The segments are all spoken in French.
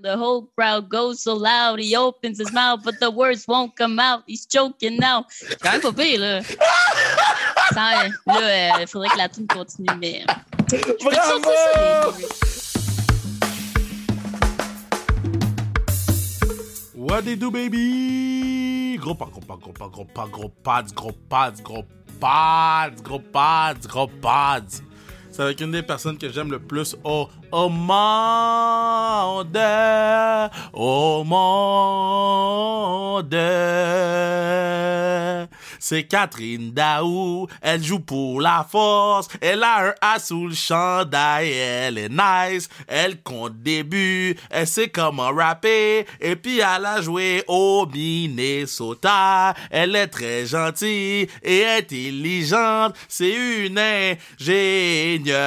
The whole crowd goes so loud. He opens his mouth, but the words won't come out. He's choking now. C'est quand même pas pire, là. Sans, là, il faudrait que la tune continue, mais. Ça, les- What they do, baby? Gros pas, gros pas, gros pas, gros pas, gros pads, gros pads, gros pads, gros pads, gros pads. C'est avec une des personnes que j'aime le plus au monde. Au monde. C'est Catherine Daou. Elle joue pour la force. Elle a un A sous le chandail. Elle est nice. Elle compte des buts. Elle sait comment rapper. Et puis elle a joué au Minnesota. Elle est très gentille et intelligente. C'est une ingénieure.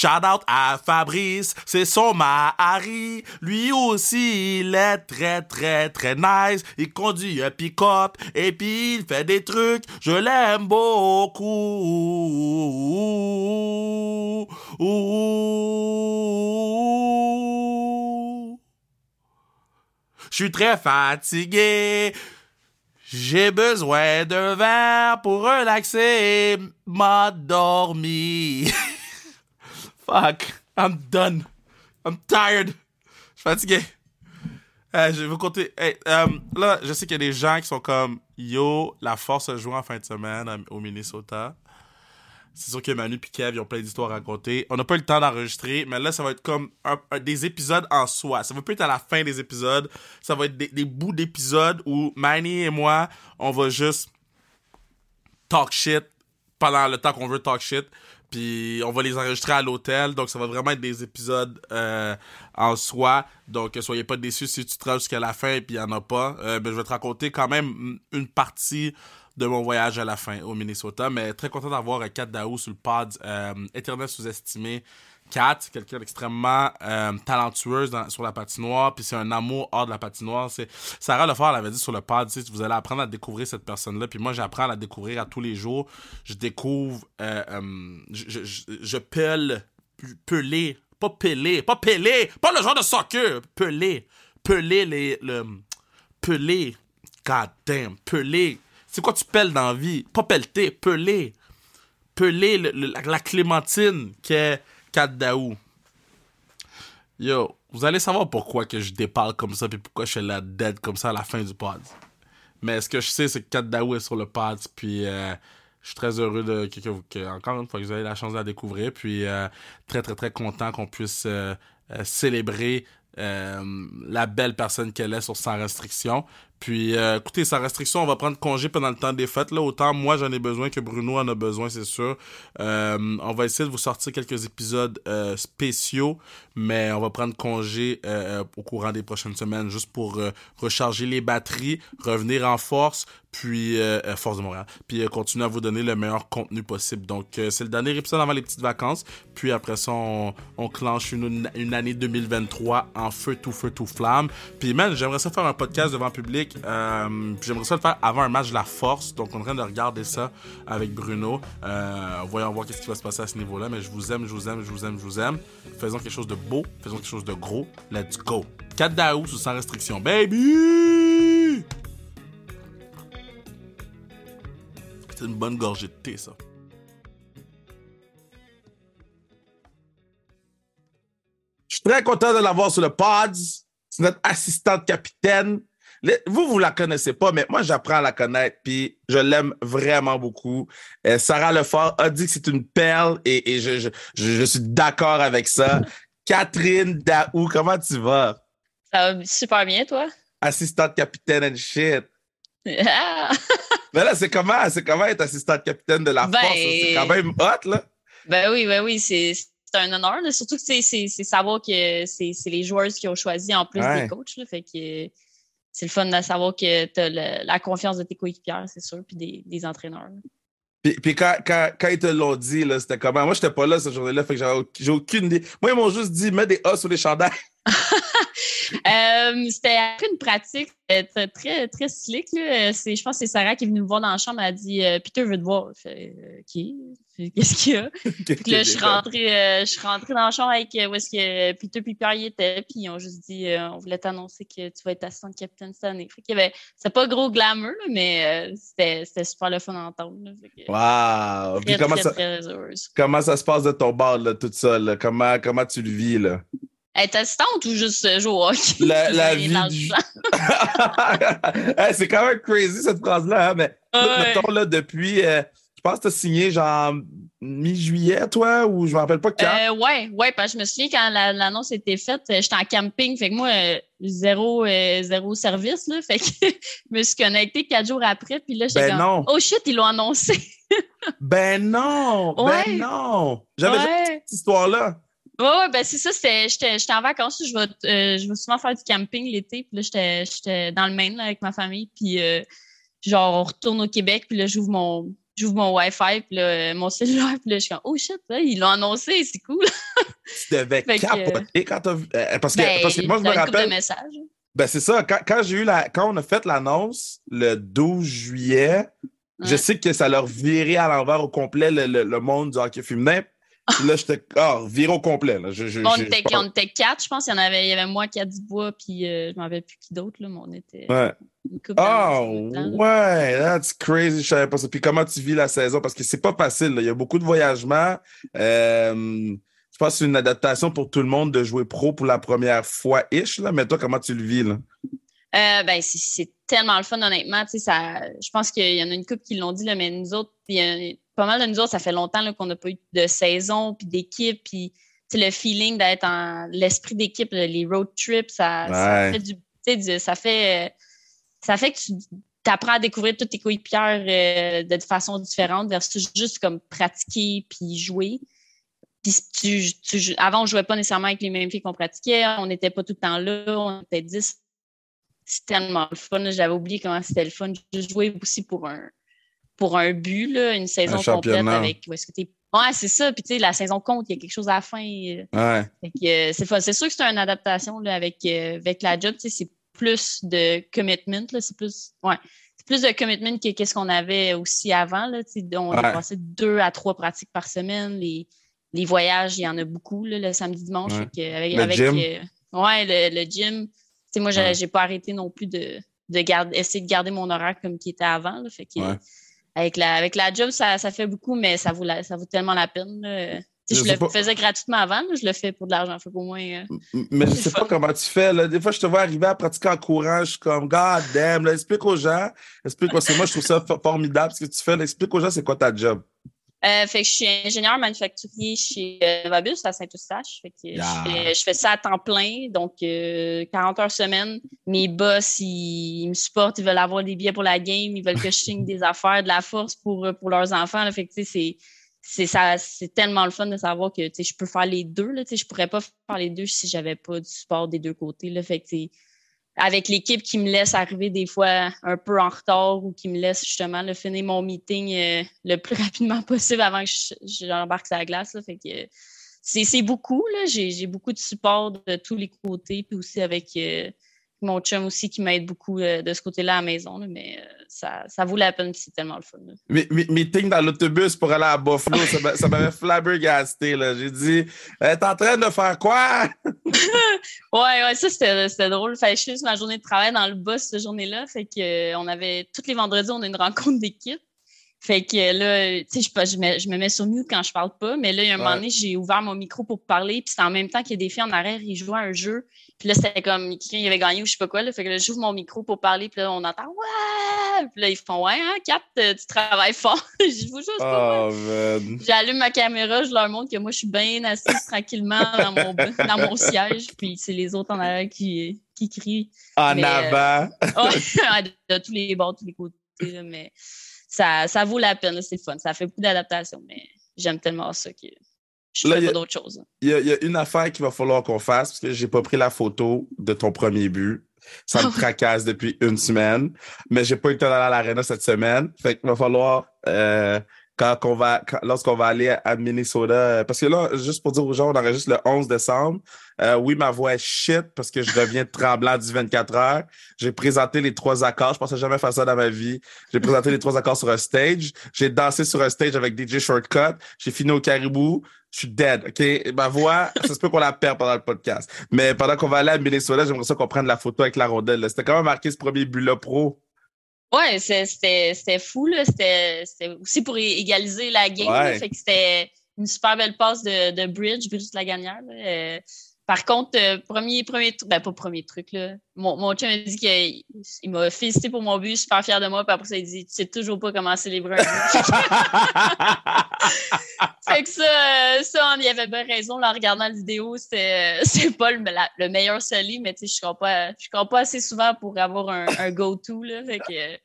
Shout out à Fabrice, c'est son mari. Lui aussi, il est très, très, très nice. Il conduit un pick-up et puis il fait des trucs. Je l'aime beaucoup. Suis très fatigué. J'ai besoin d'un verre pour relaxer. M'endormir. Fuck. I'm done. I'm tired. Je suis fatigué. Euh, je vais vous compter. Hey, euh, là, je sais qu'il y a des gens qui sont comme Yo, la force joue en fin de semaine à- au Minnesota. C'est sûr que Manu et Kev, ont plein d'histoires à raconter. On n'a pas eu le temps d'enregistrer, mais là, ça va être comme des épisodes en soi. Ça va pas être à la fin des épisodes. Ça va être des, bouts d'épisodes où Manny et moi, on va juste talk shit pendant le temps qu'on veut talk shit. Puis on va les enregistrer à l'hôtel. Donc ça va vraiment être des épisodes euh, en soi. Donc soyez pas déçus si tu te jusqu'à la fin et puis il y en a pas. Euh, ben, je vais te raconter quand même une partie de mon voyage à la fin au Minnesota. Mais très content d'avoir euh, Kat Daou sur le pod. Euh, sous-estimé. Kat, quelqu'un d'extrêmement euh, talentueuse sur la patinoire, puis c'est un amour hors de la patinoire. C'est Sarah Lefort l'avait dit sur le pod, vous allez apprendre à découvrir cette personne-là, puis moi j'apprends à la découvrir à tous les jours. Je découvre, euh, euh, je, je, je, pèle, peler, pas peler, pas peler, pas le genre de soccer, peler, peler les, le, peler, god damn, peler. C'est quoi tu pelles dans la vie? Pas pelleter, peler. Peler le- la, clémentine qu'est Kat Daou. Yo, vous allez savoir pourquoi que je déparle comme ça puis pourquoi je suis la dead comme ça à la fin du pod. Mais ce que je sais, c'est que Kat Daou est sur le pod puis euh, je suis très heureux de que, encore une fois que vous avez la chance de la découvrir puis euh, très très très content qu'on puisse euh, célébrer la belle personne qu'elle est sur Sans Restriction. Puis, euh, écoutez, Sans Restriction, on va prendre congé pendant le temps des fêtes. Là, autant moi, j'en ai besoin que Bruno en a besoin, c'est sûr. Euh, on va essayer de vous sortir quelques épisodes euh, spéciaux, mais on va prendre congé euh, euh, au courant des prochaines semaines juste pour euh, recharger les batteries, revenir en force, puis Force de Montréal, puis continuer à vous donner le meilleur contenu possible. Donc, c'est le dernier épisode avant les petites vacances. Puis après ça, on, on clenche une, année 2023 en feu, tout feu, tout flamme. Puis, man, j'aimerais ça faire un podcast devant le public. Puis j'aimerais ça le faire avant un match de la force. Donc, on est en train de regarder ça avec Bruno. Voyons voir qu'est-ce qui va se passer à ce niveau-là. Mais je vous aime, je vous aime, je vous aime, je vous aime. Faisons quelque chose de beau, faisons quelque chose de gros. Let's go. 4 d'août sans restriction, baby! C'est une bonne gorgée de thé, ça. Je suis très content de l'avoir sur le pod. C'est notre assistante capitaine. Vous, vous la connaissez pas, mais moi, j'apprends à la connaître, puis je l'aime vraiment beaucoup. Euh, Sarah Lefort a dit que c'est une perle, et, et je, je, je suis d'accord avec ça. Catherine Daou, comment tu vas? Ça va super bien, toi? Assistante capitaine and shit. Ah! Mais là, c'est comment, c'est comment être assistante capitaine de la Ben- force? C'est quand même hot, là. Ben oui, ben oui, c'est un honneur. là. Surtout que c'est- savoir que c'est les joueurs qui ont choisi en plus Ouais. des coachs. là. Fait que c'est le fun de savoir que tu as la confiance de tes coéquipiers, c'est sûr, puis des, des entraîneurs. Puis, puis quand, quand, quand ils te l'ont dit, c'était comment? Moi, j'étais pas là cette journée-là, fait que j'ai aucune idée. Moi, ils m'ont juste dit, mets des A sur les chandails. Euh, c'était une pratique euh, très, très, slick. Là. C'est, je pense que c'est Sarah qui est venue me voir dans la chambre. Elle a dit euh, Peter veut te voir. qui Qu'est-ce qu'il y a? puis là, je suis rentrée, je suis rentrée dans la chambre avec où est-ce que Peter et Pierre y étaient. Puis ils ont juste dit on voulait t'annoncer que tu vas être assistant de capitaine cette année. Fait qu'il y avait, c'était pas gros glamour, mais c'était, c'était super le fun à entendre. wow! Très, comment, très, ça, très heureuse. comment ça se passe de ton bord, là, tout ça? Là? Comment, comment tu le vis? Là? Être assistante ou juste euh, jouer au hockey? La, vie du-. Hey, c'est quand même crazy cette phrase-là, hein, mais Ouais. mettons, là, depuis, euh, je pense que tu as signé genre mi-juillet, toi, ou je me rappelle pas quand? Euh, ouais, ouais, parce que je me souviens quand la- l'annonce été faite, euh, j'étais en camping, fait que moi, euh, zéro, euh, zéro service, là, fait que je me suis connectée quatre jours après, puis là, j'étais Ben comme, non. oh shit, ils l'ont annoncé. Ben non! Ouais. Ben non! J'avais ouais. cette histoire-là. Ouais, ouais, ben c'est ça, c'était, j'étais, j'étais en vacances, je vais, euh, je vais souvent faire du camping l'été, puis là, j'étais, j'étais dans le Maine, là, avec ma famille, puis euh, genre, on retourne au Québec, puis là, j'ouvre mon, j'ouvre mon Wi-Fi, puis là, euh, mon cellulaire, puis là, je suis comme, oh shit, là, ils l'ont annoncé, c'est cool. Tu devais capoter quand t'as vu. parce, que, Ben, parce que moi, je me rappelle. Ben, c'est ça. Quand, quand j'ai eu la. Quand on a fait l'annonce le 12 juillet, je sais que ça leur virait à l'envers au complet le, le- le monde du hockey féminin. Là, j'étais. Ah, viré au complet. Là. Je, on, était, je on était quatre, je pense. Il y en avait, il y avait moi, Kat Dubois, puis euh, je m'en rappelle plus qui d'autre, mais on était Ouais. là. ouais, that's crazy. Je savais pas ça. Puis comment tu vis la saison? Parce que c'est pas facile. là. Il y a beaucoup de voyagements. Euh, je pense que c'est une adaptation pour tout le monde de jouer pro pour la première fois ish. Là. Mais toi, comment tu le vis? Là? Euh, ben, c'est- tellement le fun, honnêtement. Ça, je pense qu'il y en a une couple qui l'ont dit, là, mais nous autres, il y a- pas mal de nous autres, ça fait longtemps qu'on n'a pas eu de saison, puis d'équipe, puis le feeling d'être en l'esprit d'équipe, les road trips, ça, ça fait du, ça fait, euh, ça fait que tu apprends à découvrir toutes tes coéquipières euh, de façon différente versus juste comme pratiquer puis jouer. Puis tu, tu- avant, on jouait pas nécessairement avec les mêmes filles qu'on pratiquait. On n'était pas tout le temps là. On était 10 c'est tellement le fun. J'avais oublié comment c'était le fun. Je jouais aussi pour un pour un but, là, une saison Un complète avec. où est-ce que t'es- Ouais, c'est ça. Puis tu sais, la saison compte, il y a quelque chose à la fin. euh, Ouais. euh, c'est sûr que c'est une adaptation là, avec, euh, avec la job. C'est plus de commitment. C'est plus. Ouais. Plus de commitment que qu'est-ce qu'on avait aussi avant. Là, on Ouais. a passé deux à trois pratiques par semaine. Les, les voyages, il y en a beaucoup là, le samedi dimanche. Ouais. Que, avec, Le avec, gym? euh, ouais, le, le gym. Tu sais, moi, j'ai pas arrêté non plus de, de garder, essayer de garder mon horaire comme qui était avant. Là, fait que. Avec, la, avec la job, ça, ça fait beaucoup, mais ça vaut, la- ça vaut tellement la peine. là. Je le pas. faisais gratuitement avant, je le fais pour de l'argent. Fait moins. euh, Mais je C'est sais fun. pas comment tu fais. Là. Des fois, je te vois arriver à pratiquer en courant. Je suis comme, God damn, là, explique aux gens. Explique parce que moi, je trouve ça for- formidable ce que tu fais. là. Explique aux gens, c'est quoi ta job? Euh, fait que je suis ingénieur manufacturier chez euh, Novabus à Saint-Eustache. Fait que Yeah. je, fais, je fais ça à temps plein, donc euh, 40 heures semaine. Mes boss, ils, ils me supportent, ils veulent avoir des billets pour la game, ils veulent que je signe des affaires, de la force pour, euh, pour leurs enfants. là. Fait que c'est c'est ça c'est tellement le fun de savoir que je peux faire les deux. Là, je pourrais pas faire les deux si j'avais pas du support des deux côtés. Là. Fait que avec l'équipe qui me laisse arriver des fois un peu en retard ou qui me laisse justement là, finir mon meeting euh, le plus rapidement possible avant que je- j'embarque sur la glace. Là, euh, c'est beaucoup. j'ai beaucoup de support de tous les côtés, puis aussi avec euh, mon chum aussi qui m'aide beaucoup euh, de ce côté-là à la maison. là, mais euh, ça, ça vaut la peine, c'est tellement le fun. là. Mi- mi- Meeting dans l'autobus pour aller à Buffalo, ça m'a- ça m'avait flabbergasté. J'ai dit, t'es en train de faire quoi? Ouais, ouais, ça c'était drôle. Fait je finis ma journée de travail dans le bus cette journée-là. Fait que euh, on avait tous les vendredis, on a une rencontre d'équipe. Fait que euh, là, tu sais, je, je, me, je me mets sur mute quand je parle pas, mais là, il y a un moment donné, j'ai ouvert mon micro pour parler, puis c'est en même temps qu'il y a des filles en arrière, ils jouaient à un jeu. Puis là, c'était comme quelqu'un avait gagné ou je sais pas quoi. Là, fait que là, j'ouvre mon micro pour parler, puis là, on entend Ouais! Puis là, ils font Ouais, hein, Cap, euh, tu travailles fort. je vous jure, pas. Oh. J'allume ma caméra, je leur montre que moi, je suis bien assise tranquillement dans mon, dans mon siège, puis c'est les autres en arrière qui, qui crient. En Mais, euh, avant. Ouais, de, de tous les bords, tous les côtés. là, mais ça, ça vaut la peine, c'est le fun. Ça fait beaucoup d'adaptation, mais j'aime tellement ça que je Là, fais pas d'autre chose. Il y, a, il y a une affaire qu'il va falloir qu'on fasse parce que j'ai pas pris la photo de ton premier but. Ça me tracasse depuis une semaine, mais j'ai pas eu le temps d'aller à l'aréna cette semaine. Fait qu'il va falloir euh, quand on va lorsqu'on va aller à Minnesota, parce que là, juste pour dire aux gens, on enregistre le 11 décembre. Euh, oui, ma voix est shit parce que je reviens de tremblant du 24 heures. J'ai présenté les trois accords. Je pensais jamais faire ça dans ma vie. J'ai présenté les trois accords sur un stage. J'ai dansé sur un stage avec DJ Shortcut. J'ai fini au Caribou. Je suis dead, OK? Ma voix, ça se peut qu'on la perd pendant le podcast. Mais pendant qu'on va aller à Minnesota, j'aimerais ça qu'on prenne la photo avec la rondelle. C'était comment marqué ce premier but-là pro? Ouais, c'était fou, là. C'était aussi pour égaliser la game. Ouais. Fait que c'était une super belle passe de, de Bridge, Bridge de la gagnère. Euh, par contre, euh, premier, premier truc, ben pas premier truc, là. Mon, mon chum m'a dit qu'il il m'a félicité pour mon but, super fier de moi, puis après ça, il dit Tu sais toujours pas comment célébrer un but. fait que ça, euh, ça, on y avait bien raison, là, en regardant la vidéo, c'est pas le, la- le meilleur soli, mais tu sais, je crois pas, je crois pas assez souvent pour avoir un, un go-to, là. Fait que euh,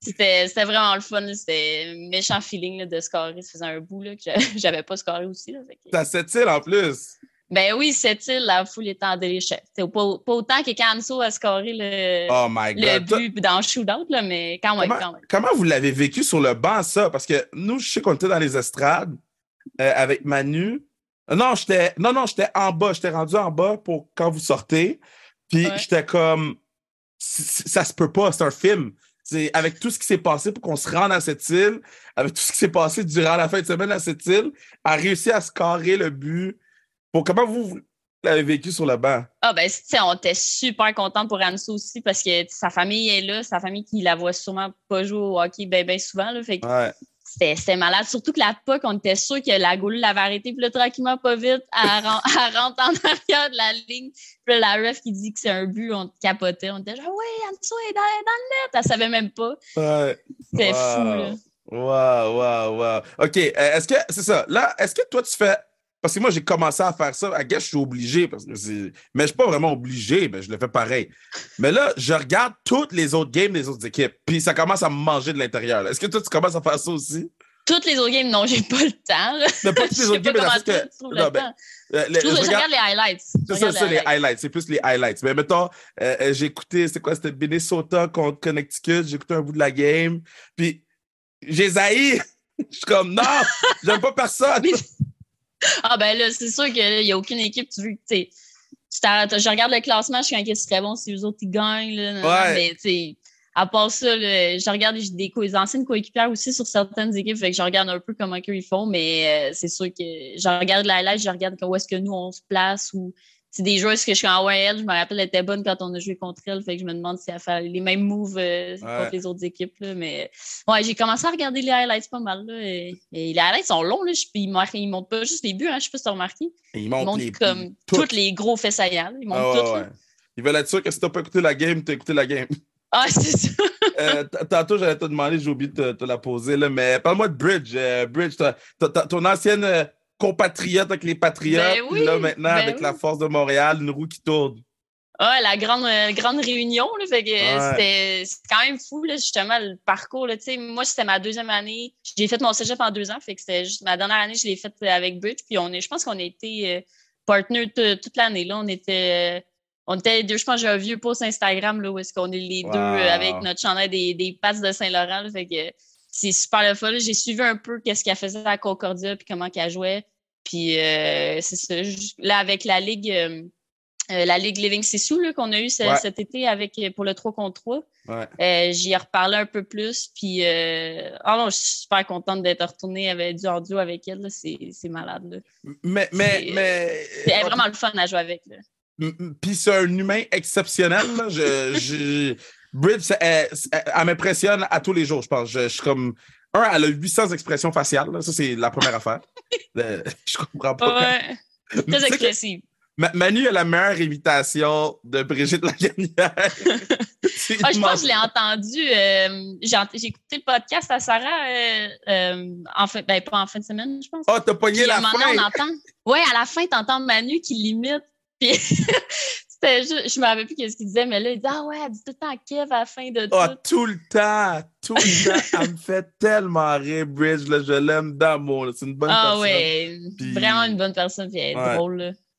c'était vraiment le fun, c'était méchant feeling là, de scorer. Ça faisait un bout là, que j'a- j'avais pas scoré aussi. Là, fait que- cette île en plus. Ben oui, cette île, la foule était en délichet. C'est pas, pas autant que Canso a scoré le, Oh my le God. But dans le shootout, là, mais quand même, Comment-. Comment vous l'avez vécu sur le banc, ça? Parce que nous, je sais qu'on était dans les estrades euh, avec Manu. Non, j'étais non, non, j'étais en bas. J'étais rendu en bas pour quand vous sortez. Puis Ouais. j'étais comme ça se peut pas, c'est un film. C'est avec tout ce qui s'est passé pour qu'on se rende à cette île, avec tout ce qui s'est passé durant la fin de semaine à cette île, a réussi à scorer le but. Pour comment vous, l'avez vécu sur le banc? Ah ben, tu on était super contents pour Anso aussi parce que sa famille est là, sa famille qui la voit sûrement pas jouer au hockey ben, ben souvent. Là, fait que Ouais. c'était c'était malade. Surtout que la POC, on était sûr que la goule l'avait arrêté. Puis là, tranquillement, pas vite, elle, ren- elle rentre en arrière de la ligne. Puis la ref qui dit que c'est un but, on capotait. On était genre, oui, Anso est dans, dans le net. Elle savait même pas. Ouais. C'était Wow. fou, là. Wow, wow, wow. OK, euh, est-ce que, c'est ça, là, est-ce que toi, tu fais, parce que moi, j'ai commencé à faire ça, à guess, je suis obligé, parce que c'est, mais je suis pas vraiment obligé, mais je le fais pareil. Mais là, je regarde toutes les autres games des autres équipes, puis ça commence à me manger de l'intérieur. là. Est-ce que toi, tu commences à faire ça aussi? Toutes les autres games, non, j'ai pas le temps. Là. Mais pas toutes les autres games, mais dans le sens que- non, ben, temps. Euh, Je, trouve- je je regarde- les highlights. Je C'est ça, regarde ça, les highlights. C'est plus les highlights. Mais mettons, euh, euh, j'ai écouté, c'était quoi? C'était Minnesota contre Connecticut. J'ai écouté un bout de la game. Puis, j'ai haï. Je suis comme, non, j'aime pas personne. Mais- Ah ben là, c'est sûr qu'il n'y a aucune équipe, tu veux que je regarde le classement, je suis inquiet, c'est très bon si les autres ils gagnent. Là, Ouais. mais tu à part ça, là, je regarde des, anciennes coéquipières aussi sur certaines équipes, fait que je regarde un peu comment ils font, mais euh, c'est sûr que je regarde la live, je regarde où est-ce que nous on se place ou c'est des joueurs que je suis en elle, je me rappelle elle était bonne quand on a joué contre elle, fait que je me demande si elle fait les mêmes moves euh, contre les autres équipes. Là, mais ouais, j'ai commencé à regarder les highlights pas mal. Là, et, et les highlights sont longs, là, je, ils, mar- ils montrent pas juste les buts, hein, je sais pas si tu as remarqué. Ils Ils montent les comme tous les gros faits saillants. Ils montrent Ah, tout. ouais. Ils veulent être sûrs que si t'as pas écouté la game, t'as écouté la game. Ah, c'est ça. Euh, tantôt, j'allais te demander, j'ai oublié de te, te la poser, là, mais parle-moi de Bridge. Euh, Bridge, ton ancienne euh, compatriote avec les Patriotes, Ben puis oui, là, maintenant, ben avec oui. la force de Montréal, une roue qui tourne. Ah, la grande, euh, grande réunion, là, fait que euh, Ouais. c'était c'est quand même fou, là, justement, le parcours. Là, moi, c'était ma deuxième année. J'ai fait mon cégep en deux ans, fait que c'était juste ma dernière année, je l'ai faite avec Bridge. Puis on est, je pense qu'on a été euh, partner toute l'année. Là, on était, euh, on était deux, je pense, j'ai un vieux post Instagram là, où est-ce qu'on est les Wow. deux euh, avec notre chandail des, des Pats de Saint-Laurent. fait que c'est super le fun. J'ai suivi un peu qu'est-ce qu'elle faisait à Concordia puis comment qu'elle jouait. Puis euh, c'est ça. Là, avec la Ligue. euh, euh, la Ligue Living Sissou qu'on a eu ce- Ouais. cet été avec pour le 3 contre 3. Ouais. Euh, J'y ai reparlé un peu plus. Puis, oh non, je suis super contente d'être retournée avec du audio avec elle. C'est malade. là. Mais, mais, C'est- mais. C'est vraiment le fun à jouer avec. Puis c'est un humain exceptionnel. Là. Je, je- Bridge, elle, elle- elle m'impressionne à tous les jours, je pense. Je, je suis comme. Un, elle a 800 expressions faciales. là. Ça, c'est la première affaire. Euh, je comprends pas. Ouais. Très expressive. Ma- Manu a la meilleure imitation de Brigitte Laganière. Ah, je pense que je l'ai entendu. euh, J'ai ent- écouté le podcast à Sarah euh, euh, en fin, ben, pas en fin de semaine, je pense. Ah, t'as pogné Puis, la fin. donné, on entend. Ouais, à la fin, t'entends Manu qui l'imite. Puis juste, je me rappelle plus qu'est-ce qu'il disait, mais là, il dit Ah ouais, elle dit tout le temps Kev à la fin de Ah, tout. tout le temps, tout le temps. Elle me fait tellement rire, Bridge. Là, je l'aime d'amour. C'est une bonne Ah personne. ouais, Puis- vraiment une bonne personne, puis elle est Ouais. drôle.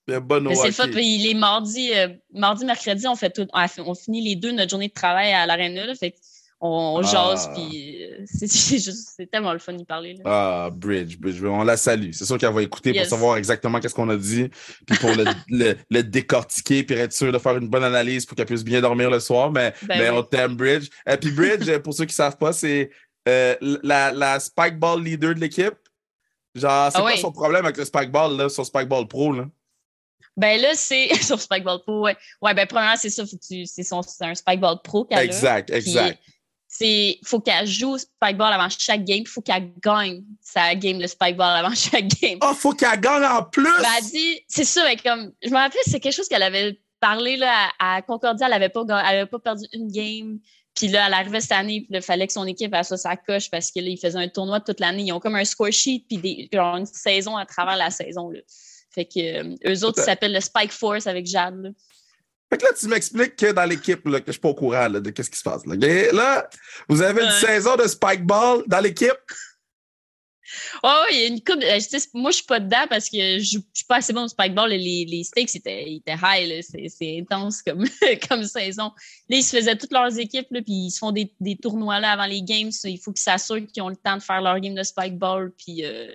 Là. Bonne c'est le fun. Puis les mardis, euh, mardi, mercredi, on fait tout, on, finit les deux notre journée de travail à l'aréna. Fait on, on Ah. jase, puis euh, c'est tellement le fun d'y parler. Là. Ah, Bridge, Bridge, on la salue. C'est sûr qu'elle va écouter Yes. pour savoir exactement qu'est-ce qu'on a dit, puis pour le, le, le décortiquer, puis être sûr de faire une bonne analyse pour qu'elle puisse bien dormir le soir. Mais, Ben mais oui. on t'aime, Bridge. Et puis Bridge, pour ceux qui savent pas, c'est euh, la, la Spike Ball leader de l'équipe. Genre, c'est Ah quoi oui. son problème avec le Spike Ball, là, son Spike Ball Pro, là? Ben là, c'est sur Spikeball Pro, ouais. Ouais, ben premièrement, c'est ça, faut que tu- c'est son- un Spikeball Pro qu'elle a. Exact, Puis, exact. C'est faut qu'elle joue spikeball avant chaque game, faut qu'elle gagne sa game de spikeball avant chaque game. Oh, faut qu'elle gagne en plus! Ben, elle dit, c'est ça, mais comme, je me rappelle, c'est quelque chose qu'elle avait parlé là, à, à Concordia, elle avait pas, elle avait pas perdu une game. Puis là, elle arrivait cette année, puis il fallait que son équipe elle soit sa coche parce que là, ils faisaient un tournoi toute l'année. Ils ont comme un score sheet, puis des, genre une saison à travers la saison. Là. Fait que euh, eux autres, ils s'appellent le Spike Force avec Jade. Là. Fait que là, tu m'expliques que dans l'équipe, que je suis pas au courant là, de qu'est-ce qui se passe. Là? Là, vous avez une Ouais. saison de Spike Ball dans l'équipe? Oh, il y a une coupe. euh, moi, je suis pas dedans parce que je suis pas assez bon au spikeball. Les, les stakes étaient, étaient high. C'est intense comme, comme saison. Là, ils se faisaient toutes leurs équipes, là, puis ils se font des, des tournois là, avant les games. Il faut qu'ils s'assurent qu'ils ont le temps de faire leur game de spikeball. Puis, euh,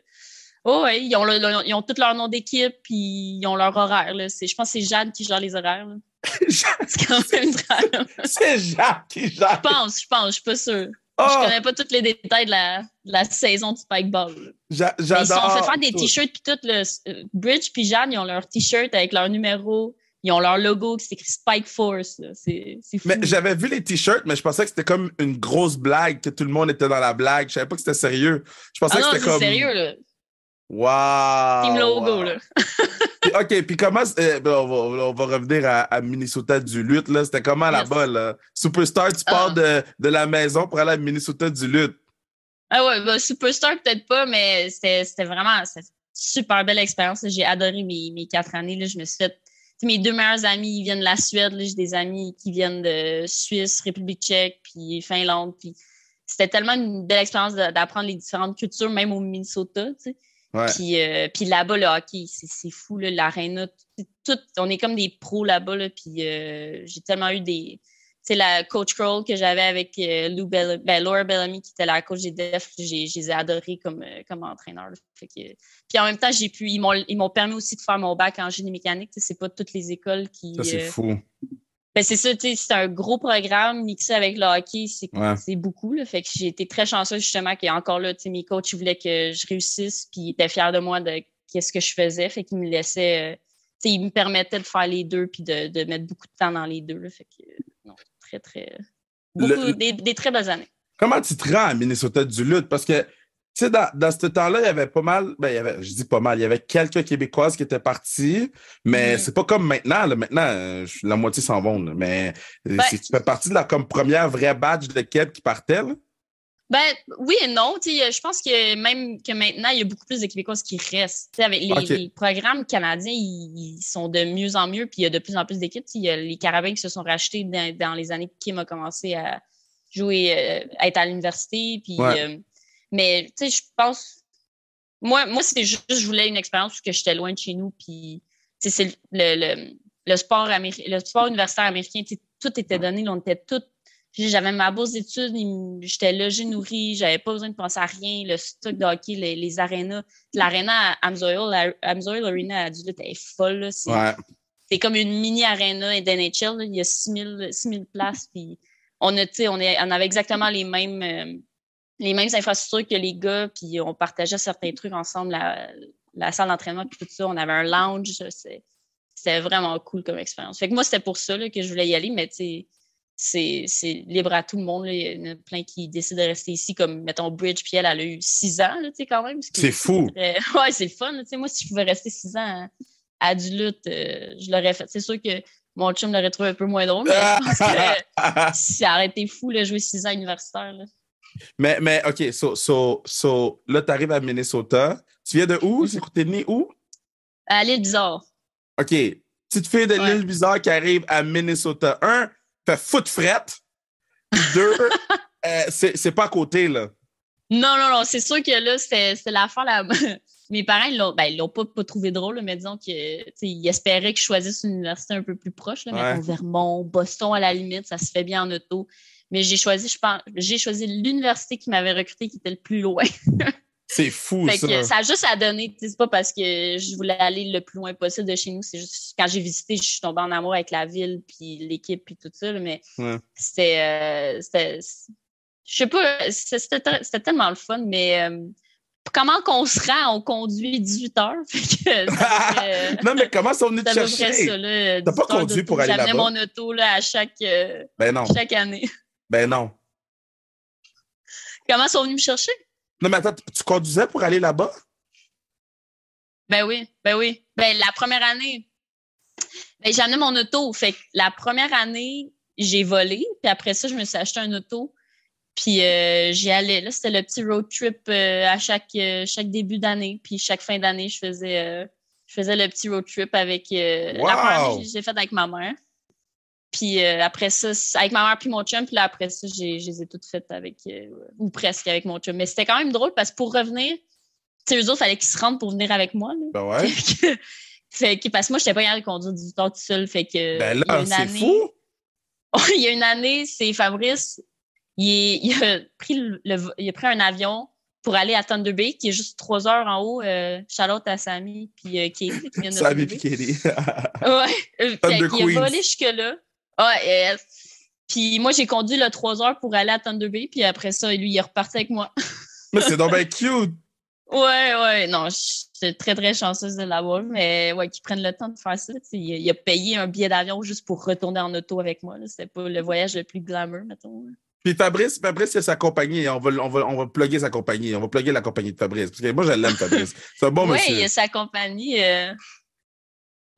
oh, ouais, ils ont, le- le- ils ont tous leur nom d'équipe, puis ils ont leur horaire. Là. Je pense que c'est Jade qui gère les horaires. là. C'est quand même drôle. C'est Jacques qui gère. Je pense, je pense, je suis pas sûre. Oh, Je connais pas tous les détails de la, de la saison du spikeball. là. j'a- Mais Ils sont j'adore. fait faire des t-shirts puis tout le euh, Bridge puis Jeanne, ils ont leur t-shirt avec leur numéro, ils ont leur logo qui s'écrit Spike Force. C'est c'est fou. Mais j'avais vu les t-shirts, mais je pensais que c'était comme une grosse blague, que tout le monde était dans la blague. Je savais pas que c'était sérieux. Je pensais ah non, que c'est c'était comme. sérieux là. Wow! Team logo wow. là. OK, puis comment. euh, ben, on, va, on va revenir à, à Minnesota du lutte, là. C'était comment là-bas, là? Superstar, tu pars Ah. de, de la maison pour aller à Minnesota du lutte. Ah ouais, bah, Superstar peut-être pas, mais c'était vraiment une super belle expérience. J'ai adoré mes, mes quatre années. Là. Je me suis fait. Mes deux meilleurs amis, ils viennent de la Suède. J'ai des amis qui viennent de Suisse, République tchèque, puis Finlande. Puis c'était tellement une belle expérience d'apprendre les différentes cultures, même au Minnesota. tu sais. Ouais. Puis, euh, puis là-bas, le hockey, c'est c'est fou, là, l'aréna. tout- on est comme des pros là-bas. Là, puis euh, j'ai tellement eu des. Tu sais, la coach Kroll que j'avais avec euh, Lou Bell- ben, Laura Bellamy, qui était la coach des Def, j'ai, je les ai adorés comme, comme entraîneur. là. Fait que- puis en même temps, j'ai pu. Ils m'ont, ils m'ont permis aussi de faire mon bac en génie mécanique. C'est pas toutes les écoles qui. Ça, c'est fou. Ben c'est ça, c'est un gros programme mixé avec le hockey, c'est Ouais. beaucoup. Là, fait que j'ai été très chanceuse justement qu'il y a encore là, mes coachs ils voulaient que je réussisse, puis ils étaient fiers de moi de qu'est-ce que je faisais, fait qu'ils me laissaient, euh, ils me permettaient de faire les deux puis de, de mettre beaucoup de temps dans les deux. Là, fait que euh, non, très très beaucoup, Le- des, des très belles années. Comment tu te rends à Minnesota du lutte? Parce que, tu sais, dans, dans ce temps-là, il y avait pas mal, ben, il y avait, je dis pas mal, il y avait quelques Québécoises qui étaient parties, mais Mhm. c'est pas comme maintenant. Là. Maintenant, euh, je- la moitié s'en vont. là. Mais euh, Ben- c'est- tu fais partie de la comme, première vraie badge de Québec qui partait. Là? Ben oui et non. Je pense que même que maintenant, il y a beaucoup plus de Québécoises qui restent. Avec les, programmes canadiens, ils, ils sont de mieux en mieux, puis il y a de plus en plus d'équipes. Il y a les Carabins qui se sont rachetés dans, dans les années que Kim a commencé à jouer, euh, à être à l'université. Puis, Ouais. euh, mais tu sais, je pense. Moi, moi c'est juste, je voulais une expérience où que j'étais loin de chez nous. Puis, c'est le, le, le sport améri- le sport universitaire américain, tout était donné. là, on était puis j'avais ma bourse d'études, j'étais logée, nourrie, j'avais pas besoin de penser à rien. Le stock de hockey, les, les arénas. L'aréna à Amsoil, la Amsoil Arena à Duluth est folle. C'est Ouais. comme une mini aréna d'NHL. Il y a 6000 6000 places. Puis on, a, tu sais, on, est, on avait exactement les mêmes, euh, les mêmes infrastructures que les gars. Puis on partageait certains trucs ensemble, la, la salle d'entraînement, puis tout ça. On avait un lounge. C'était vraiment cool comme expérience. Fait que moi, c'était pour ça là, que je voulais y aller, mais c'est libre à tout le monde. là. Il y en a plein qui décident de rester ici, comme, mettons, Bridge, puis elle, elle a eu six ans, là, tu sais, quand même. C'est est fou. Ouais, c'est fun. là. Tu sais, moi, si je pouvais rester six ans à, à du lutte, euh, je l'aurais fait. C'est sûr que mon chum l'aurait trouvé un peu moins drôle, mais je pense que ça aurait été fou, là, jouer six ans universitaire. Mais, mais, OK, so, so, so là, tu arrives à Minnesota. Tu viens de où? Mhm. C'est T'es né où? À l'île bizarre. OK. Petite fille de Ouais. l'île bizarre qui arrive à Minnesota. Un, fait foot frette. Deux, euh, c'est c'est pas à côté, là. Non, non, non, c'est sûr que là, c'était c'était l'affaire. Là... Mes parents, ils l'ont ben, pas, pas trouvé drôle, mais disons que, tu sais, ils espéraient que je choisisse une université un peu plus proche, là, Ouais. mettons Vermont, Boston à la limite, ça se fait bien en auto. Mais j'ai choisi, je pense, j'ai choisi l'université qui m'avait recruté qui était le plus loin. C'est fou, Fait ça. que ça a juste à donner. tu sais, C'est pas parce que je voulais aller le plus loin possible de chez nous. C'est juste quand j'ai visité, je suis tombée en amour avec la ville, puis l'équipe, puis tout ça. Mais Ouais. c'était. euh, c'était- je sais pas, c'était tellement le fun, mais euh, comment qu'on se rend? On conduit 18 heures. Fait que ça fait- non, mais comment sont venus te chercher? T'as pas 18 heures conduit pour aller J'amenais là-bas? mon auto là, à chaque, euh, Ben non, chaque année. Ben non. Comment ils sont venus me chercher? Non, mais attends, tu conduisais pour aller là-bas? Ben oui, ben oui. Ben la première année, ben, amené mon auto. Fait que la première année, j'ai volé. Puis après ça, je me suis acheté un auto. Puis euh, j'y allais. Là, c'était le petit road trip euh, à chaque, euh, chaque début d'année. Puis chaque fin d'année, je faisais, je faisais le petit road trip avec. Wow! La première année, j'ai fait avec ma mère. Puis euh, après ça, avec ma mère puis mon chum. Puis là, après ça, j'ai, je les ai toutes faites avec, euh, ou presque avec mon chum. Mais c'était quand même drôle parce que pour revenir, tu sais, eux autres, fallait qu'ils se rendent pour venir avec moi. là. Ben ouais. Fait que, fait que- parce que moi, je n'étais pas capable de conduire 18 heures tout seul. Fait que, Ben il là, c'est année- fou. il y a une année, c'est Fabrice, il, il a pris le, le- il a pris un avion pour aller à Thunder Bay, qui est juste trois heures en haut. Euh, Charlotte à Samy, puis euh, Katie, qui vient de Salut, Thunder puis. Katie. Ouais. Thunder Queens. a volé jusque-là. Ouais. euh, puis moi, j'ai conduit le trois heures pour aller à Thunder Bay, puis après ça, lui, il est reparti avec moi. mais c'est donc bien cute. Ouais, ouais, non, je suis très, très chanceuse de l'avoir, mais ouais, qu'ils prennent le temps de faire ça. Il, il a payé un billet d'avion juste pour retourner en auto avec moi. C'était pas le voyage le plus glamour, mettons. Puis Fabrice, Fabrice, c'est sa compagnie. On va, on, va, on va plugger sa compagnie. On va plugger la compagnie de Fabrice. Parce que moi, je l'aime, Fabrice. C'est un bon oui, monsieur. il a sa compagnie. Euh...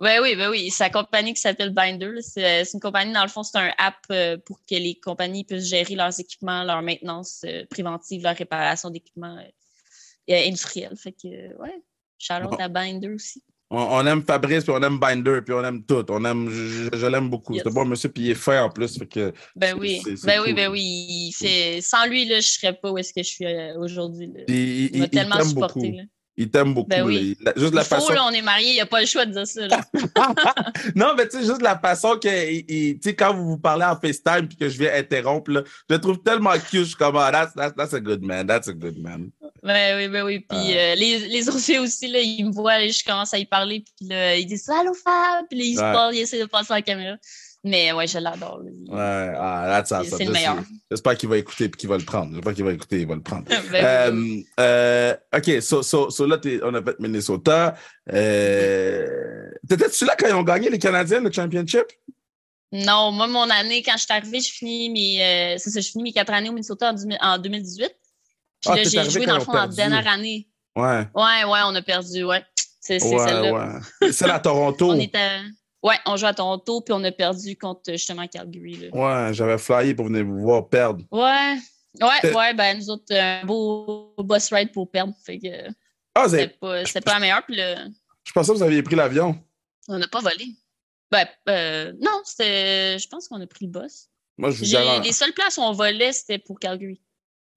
Ouais, oui, ben oui, sa compagnie qui s'appelle Binder. là, C'est une compagnie, dans le fond, c'est un app euh, pour que les compagnies puissent gérer leurs équipements, leur maintenance euh, préventive, leur réparation d'équipements euh, euh, industriels. Fait que, euh, ouais, Charlotte à Binder aussi. On, aime Fabrice, puis on aime Binder, puis on aime tout. On aime, je, je- je l'aime beaucoup. Yes. C'est bon monsieur, puis il est fin en plus. Fait que, Ben oui, ben oui, ben oui. Il fait... Sans lui, là, je serais pas où est-ce que je suis euh, aujourd'hui. il, Il m'a tellement supporté. beaucoup. Là. Il t'aime beaucoup. Ben là. oui. Il- la- juste la Il faut, façon. là, on est mariés, il n'y a pas le choix de dire ça. Là. Non, mais tu sais, juste la façon que, tu sais, quand vous vous parlez en FaceTime puis que je viens interrompre, là, je le trouve tellement cute. Je suis comme, ah, that's, that's, that's a good man. That's a good man. Ben oui, ben oui. Puis euh, les, les autres filles aussi, là, ils me voient, là, je commence à y parler, puis là, ils disent Allô Fab! Puis là, ils se parlent, ils essaient de passer à la caméra. Mais ouais, je l'adore. Ouais, ah, that's C'est- awesome. le meilleur. J'espère qu'il va écouter et qu'il va le prendre. J'espère qu'il va écouter et il va le prendre. Ben. Euh, euh, OK, so, so, so là, on a fait Minnesota. Euh, T'étais-tu là quand ils ont gagné les Canadiens, le championship? Non, moi, mon année, quand je suis arrivée, je finis mes, euh, c'est ça, je finis mes quatre années au Minnesota en, 2000 en 2018. Puis Ah, là, j'ai joué dans le fond en dernière année. Ouais. Ouais, ouais, on a perdu, ouais. C'est Ouais, celle-là. ouais. C'est à Toronto. On était. Ouais, on joue à Toronto, puis on a perdu contre justement Calgary. Là. Ouais, j'avais flyé pour venir vous voir perdre. Ouais. Ouais, Euh, ouais, ben nous autres, un beau boss ride pour perdre. Fait que Ah, c'était pas, la meilleure, puis là, je pensais que vous aviez pris l'avion. on n'a pas volé. Ben, euh, non, c'était. Je pense qu'on a pris le boss. Moi, je vous, J'ai- garan- Les seules places où on volait, c'était pour Calgary.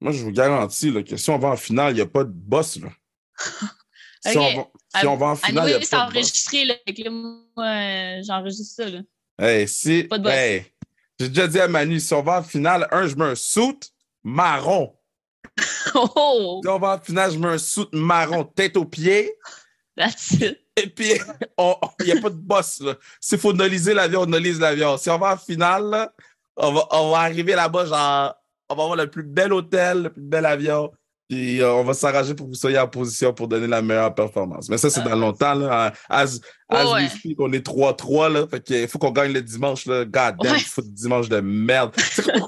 Moi, je vous garantis là, que si on va en finale, il n'y a pas de boss. Là. Si, on va... si on va en finale, a c'est pas de boss. enregistré, là. Que là, moi, euh, j'enregistre ça, là. Hey, si... Pas de boss. hey, J'ai déjà dit à Manu, si on va en finale, un, je mets un suit marron. Oh, Si on va en finale, je mets un suit marron, tête aux pieds. that's it. Et puis, il n'y a pas de boss. S'il faut noliser l'avion, on nolise l'avion. Si on va en finale, là, on, va, on va arriver là-bas, genre, on va avoir le plus bel hôtel, le plus bel avion. Puis euh, on va s'arranger pour que vous soyez en position pour donner la meilleure performance. Mais ça, c'est Ah, dans longtemps. Là. As, Ouais, as we ouais. speak, on est 3-3. Là. Fait qu'il faut qu'on gagne le dimanche. Là. God damn, Ouais. foot dimanche de merde.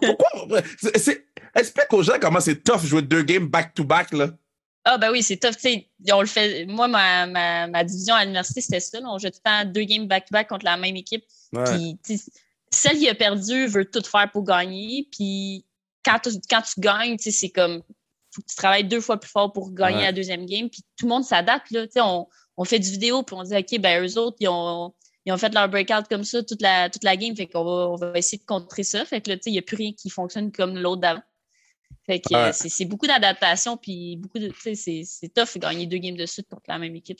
Pourquoi? c'est- Explique aux gens comment c'est tough jouer deux games back-to-back. là. Ah, ben oui, c'est tough. On le fait. Moi, ma, ma, ma division à l'université, c'était ça. là. On jouait tout le temps deux games back-to-back contre la même équipe. Ouais. Puis, celle qui a perdu veut tout faire pour gagner. Puis, quand tu, quand tu gagnes, c'est comme. Faut que tu travailles deux fois plus fort pour gagner Ouais. la deuxième game. Puis, tout le monde s'adapte. là. On, on fait du vidéo, puis on dit, OK, ben eux autres, ils ont, ils ont fait leur breakout comme ça toute la, toute la game. Fait qu'on va, on va essayer de contrer ça. Fait que là, tu sais, il n'y a plus rien qui fonctionne comme l'autre d'avant. Fait que Ouais. euh, c'est c'est beaucoup d'adaptation, puis beaucoup de. Tu sais, c'est- c'est tough de gagner deux games de suite contre la même équipe.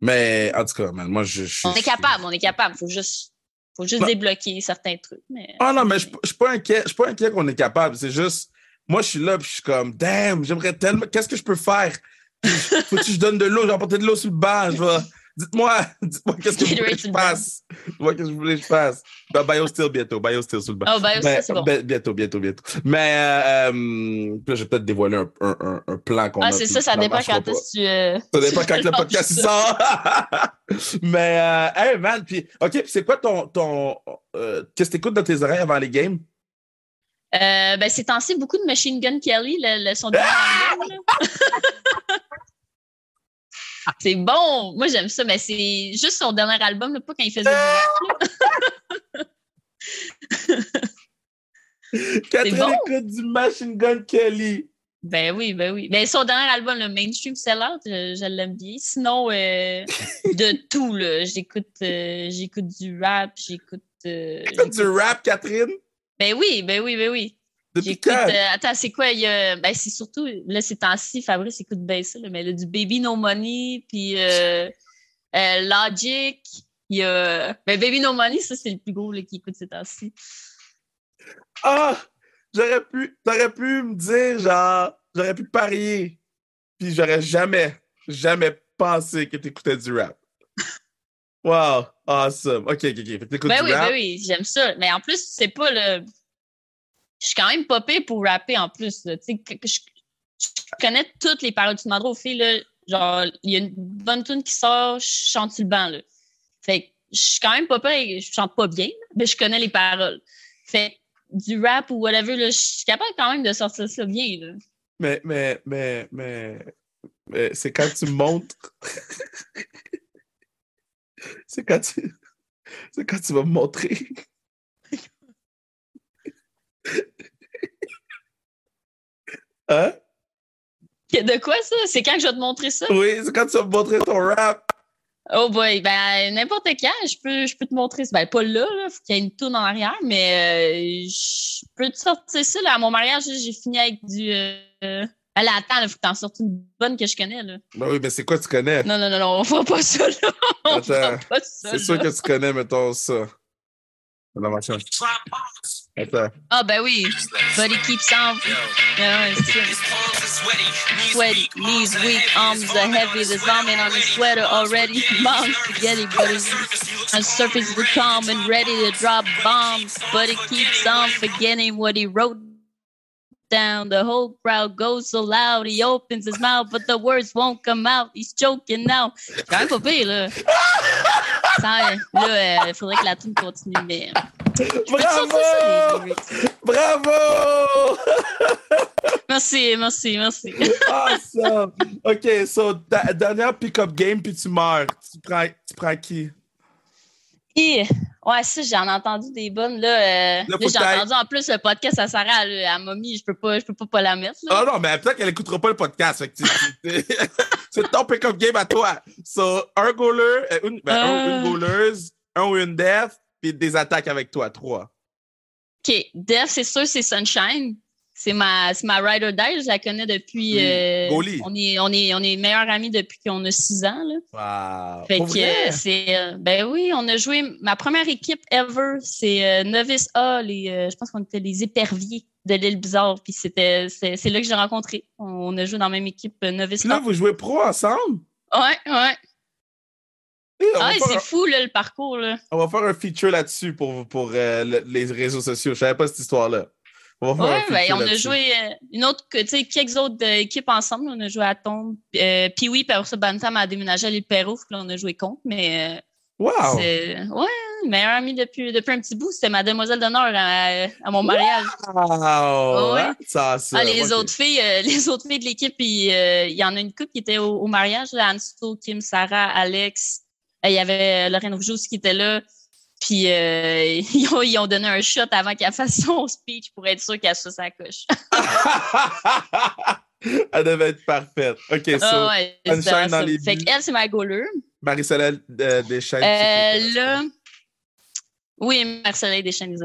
Mais en tout cas, man, moi, je. On est capable, on est capable. Faut juste Faut juste Non. débloquer certains trucs. Mais... Ah non, mais je je suis pas inquiet. Je suis pas inquiet qu'on est capable. C'est juste, moi, je suis là, puis je suis comme, damn, j'aimerais tellement. Qu'est-ce que je peux faire? Faut que je donne de l'eau, j'ai apporté de l'eau sur le banc. Je vais... Dites-moi, dites-moi qu'est-ce que vous voulez que je fasse. Dites-moi qu'est-ce que vous voulez que je fasse. Ben, BioSteel bientôt, BioSteel sur le banc. Oh, Mais- c'est bon. ben, bientôt, bientôt, bientôt. Mais euh, euh, puis là, je vais peut-être dévoiler un, un, un, un plan qu'on a. Ah, c'est ça, ça dépend quand est-ce tu. euh, Ça dépend quand tu le podcast sort. Mais, euh, hey man, puis, OK, puis c'est quoi ton. ton euh, Qu'est-ce que t'écoutes dans tes oreilles avant les games? Euh, ben, ces temps-ci, beaucoup de Machine Gun Kelly, le, le son de. C'est bon! Moi, j'aime ça, mais c'est juste son dernier album, là, pas quand il faisait du rap. Catherine bon. écoute du Machine Gun Kelly. Ben oui, ben oui. Ben, son dernier album, le Mainstream Seller, je, je l'aime bien. Sinon, euh, de tout, là. J'écoute euh, j'écoute du rap, j'écoute. euh, T'écoutes du rap, Catherine? Ben oui, ben oui, ben oui. Depuis quand? euh, attends, c'est quoi? Il y a, ben, c'est surtout. Là, ces temps-ci, Fabrice écoute bien ça, là, mais là, du Baby No Money, puis euh, euh, Logic. Il y a. Ben, Baby No Money, ça, c'est le plus gros là, qui écoute ces temps-ci. Ah! J'aurais pu, t'aurais pu me dire, genre, j'aurais pu parier. Puis j'aurais jamais, jamais pensé que t'écoutais du rap. Wow! Awesome. OK, OK, OK. Fait que Ben du oui, rap. ben oui, j'aime ça. Mais en plus, c'est pas le. Je suis quand même pire pour rapper en plus. Tu sais, je, je connais toutes les paroles. Tu demanderas aux filles, là, genre, il y a une bonne tune qui sort, je chante sur le banc, là. Fait que je suis quand même pire. Je chante pas bien, mais je connais les paroles. Fait que du rap ou whatever, là, je suis capable quand même de sortir ça bien, là. Mais, mais, mais, mais, mais c'est quand tu montres. C'est quand tu. C'est quand tu vas me montrer. hein? De quoi ça? C'est quand que je vais te montrer ça? Oui, c'est quand tu vas me montrer ton rap. Oh boy, ben n'importe quand, je peux, je peux te montrer ça. Ben pas là, là faut qu'il y ait une tourne en arrière, mais euh, je peux te sortir ça. Là. À mon mariage, j'ai fini avec du. Euh... Allez, attends, il faut que t'en sortes une bonne que je connais. Là. Ben oui, mais c'est quoi tu connais? Non, non, non, non, on fera pas ça là. On Attends, pas ça. C'est sûr là. que tu connais, mettons, ça. Ma chambre. Attends. Ah ben oui. Buddy keeps on. Ouais, ouais. Sweaty, knees weak, arms are heavy. There's vomit on his sweater already. Mom's spaghetti, but he's on surface we're calm and ready to drop bombs. But he keeps on forgetting what he wrote down. The whole crowd goes so loud. He opens his mouth, but the words won't come out. He's choking now. C'est quand même pas pire, là. Ça, là, il faudrait que la tune continue, mais. Peux ça. Bravo! Merci, merci, merci. Awesome! OK, so, da- dernière pick-up game, puis tu meurs. Tu prends, tu prends qui? Et, ouais, ça, j'en ai entendu des bonnes. Là, euh, là, j'ai entendu en plus le podcast à Sarah, elle, à Mommy. Je peux pas, je peux pas, pas la mettre. Là. Ah non, mais peut-être qu'elle écoutera pas le podcast. C'est ton pick-up game à toi. So, un goaler, euh, une, ben, un Euh. une goaleuse, un ou une def, puis des attaques avec toi, trois. OK, Def, c'est sûr, c'est Sunshine. C'est ma, c'est ma ride or die. Je la connais depuis. Euh, on est, on est, on est meilleurs amis depuis qu'on a six ans. Là. Wow! Fait que euh, c'est. euh, ben oui, on a joué. Ma première équipe ever, c'est euh, Novice A. Les, euh, je pense qu'on était les éperviers de l'île Bizarre. Puis c'était, c'est, là que j'ai rencontré. On a joué dans la même équipe euh, Novice Puis là, A. vous jouez pro ensemble? Ouais, ouais. On, Ah, c'est fou, là, le parcours, là. on va faire un feature là-dessus pour, pour euh, le- les réseaux sociaux. Je savais pas cette histoire-là. On Ouais, ben, on a joué euh, une autre, tu sais, quelques autres euh, équipes ensemble. On a joué à Tombe. Euh, puis oui, puis ça, Bantam a déménagé à l'île Perrault, puis là, on a joué contre, mais euh, Wow! ouais, meilleure amie depuis, depuis un petit bout. C'était ma demoiselle d'honneur à, à mon mariage. Wow! Ouais. Hein? Ça, Ah, les autres filles, euh, les autres filles de l'équipe, il, euh, y en a une couple qui était au, au mariage, là, Anso, Kim, Sarah, Alex. Il y avait Lorraine Rougeau qui était là. Puis euh, ils, ont, ils ont donné un shot avant qu'elle fasse son speech pour être sûr qu'elle soit sa coche. Elle devait être parfaite. OK, so, Ah ouais, c'était dans les Fait qu'elle, c'est ma goaler. Marie-Soleil euh, Deschênes. Euh, là. Oui, Marcelin Deschênes.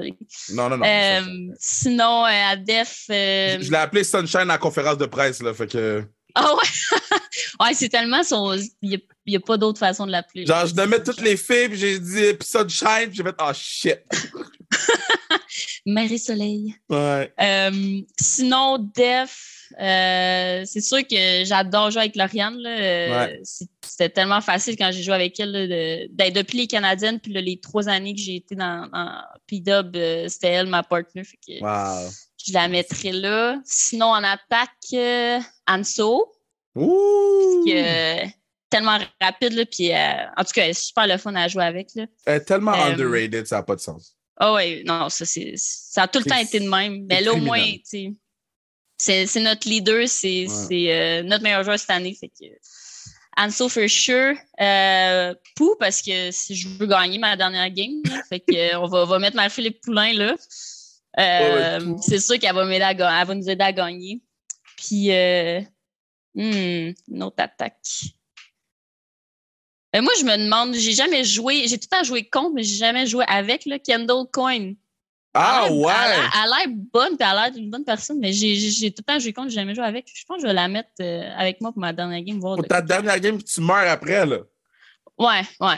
Non, non, non. Euh, sinon, à Def. euh, Je, je l'ai appelé Sunshine à la conférence de presse, là, fait que... Ah ouais? ouais, c'est tellement son. Il n'y a, pas d'autre façon de l'appeler. Genre, je nommais toutes les filles, puis j'ai dit épisode Shine, puis j'ai fait, oh shit. Marie Soleil. Ouais. Euh, sinon, Def, euh, c'est sûr que j'adore jouer avec Lauriane. là. Euh, Ouais. C'était tellement facile quand j'ai joué avec elle. là, de- ben, depuis les Canadiennes, puis là, les trois années que j'ai été dans, dans P-Dub, euh, c'était elle ma que Wow. Je la mettrais là. Sinon, en attaque, euh, Anso, Ouh! est tellement rapide. Là, puis, euh, en tout cas, elle est super le fun à jouer avec. Là. Elle est tellement Euh, underrated, ça n'a pas de sens. Ah oui, non, ça, c'est, ça a tout le temps été de même. Mais là, au moins, tu sais, c'est, c'est notre leader, c'est, Ouais. euh, notre meilleur joueur cette année. Fait que Anso for sure. Euh, Pou, parce que si je veux gagner ma dernière game, là, fait que euh, on va, va mettre Marie-Philippe Poulain là. Euh, Ouais, c'est sûr qu'elle va m'aider à ga- elle va nous aider à gagner. Puis euh, hmm, une autre attaque. Euh, moi, je me demande, j'ai jamais joué, j'ai tout le temps joué contre, mais j'ai jamais joué avec le Kendall Coin. Ah Elle ouais! Elle a l'air- bonne, puis elle a l'air d'une bonne personne, mais j'ai tout le temps joué contre, j'ai jamais joué avec. Je pense que je vais la mettre avec moi pour ma dernière game. Voir Pour ta dernière game, tu meurs après, là. Ouais, ouais.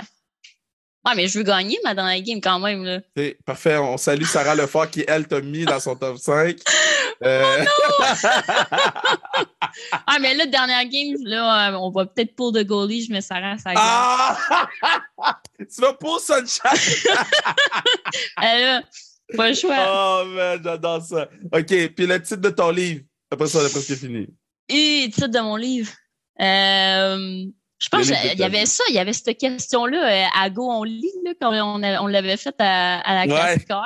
Ouais, mais je veux gagner ma dernière game quand même. Là. Parfait. On salue Sarah Lefort qui, elle, t'a mis dans son top 5. Euh, Ah, mais là, dernière game, là, euh, on va peut-être pour de goalie, je mets Sarah à sa game. ah! tu vas pour Sunshine! Elle, là, pas le choix. Oh, man, j'adore ça. OK, puis le titre de ton livre. Après ça, on est presque fini. Et titre de mon livre. Euh, je pense qu'il y avait ça, il y avait cette question-là euh, à Go on lit, là, quand on, l'avait faite à, à la Ouais. classe là.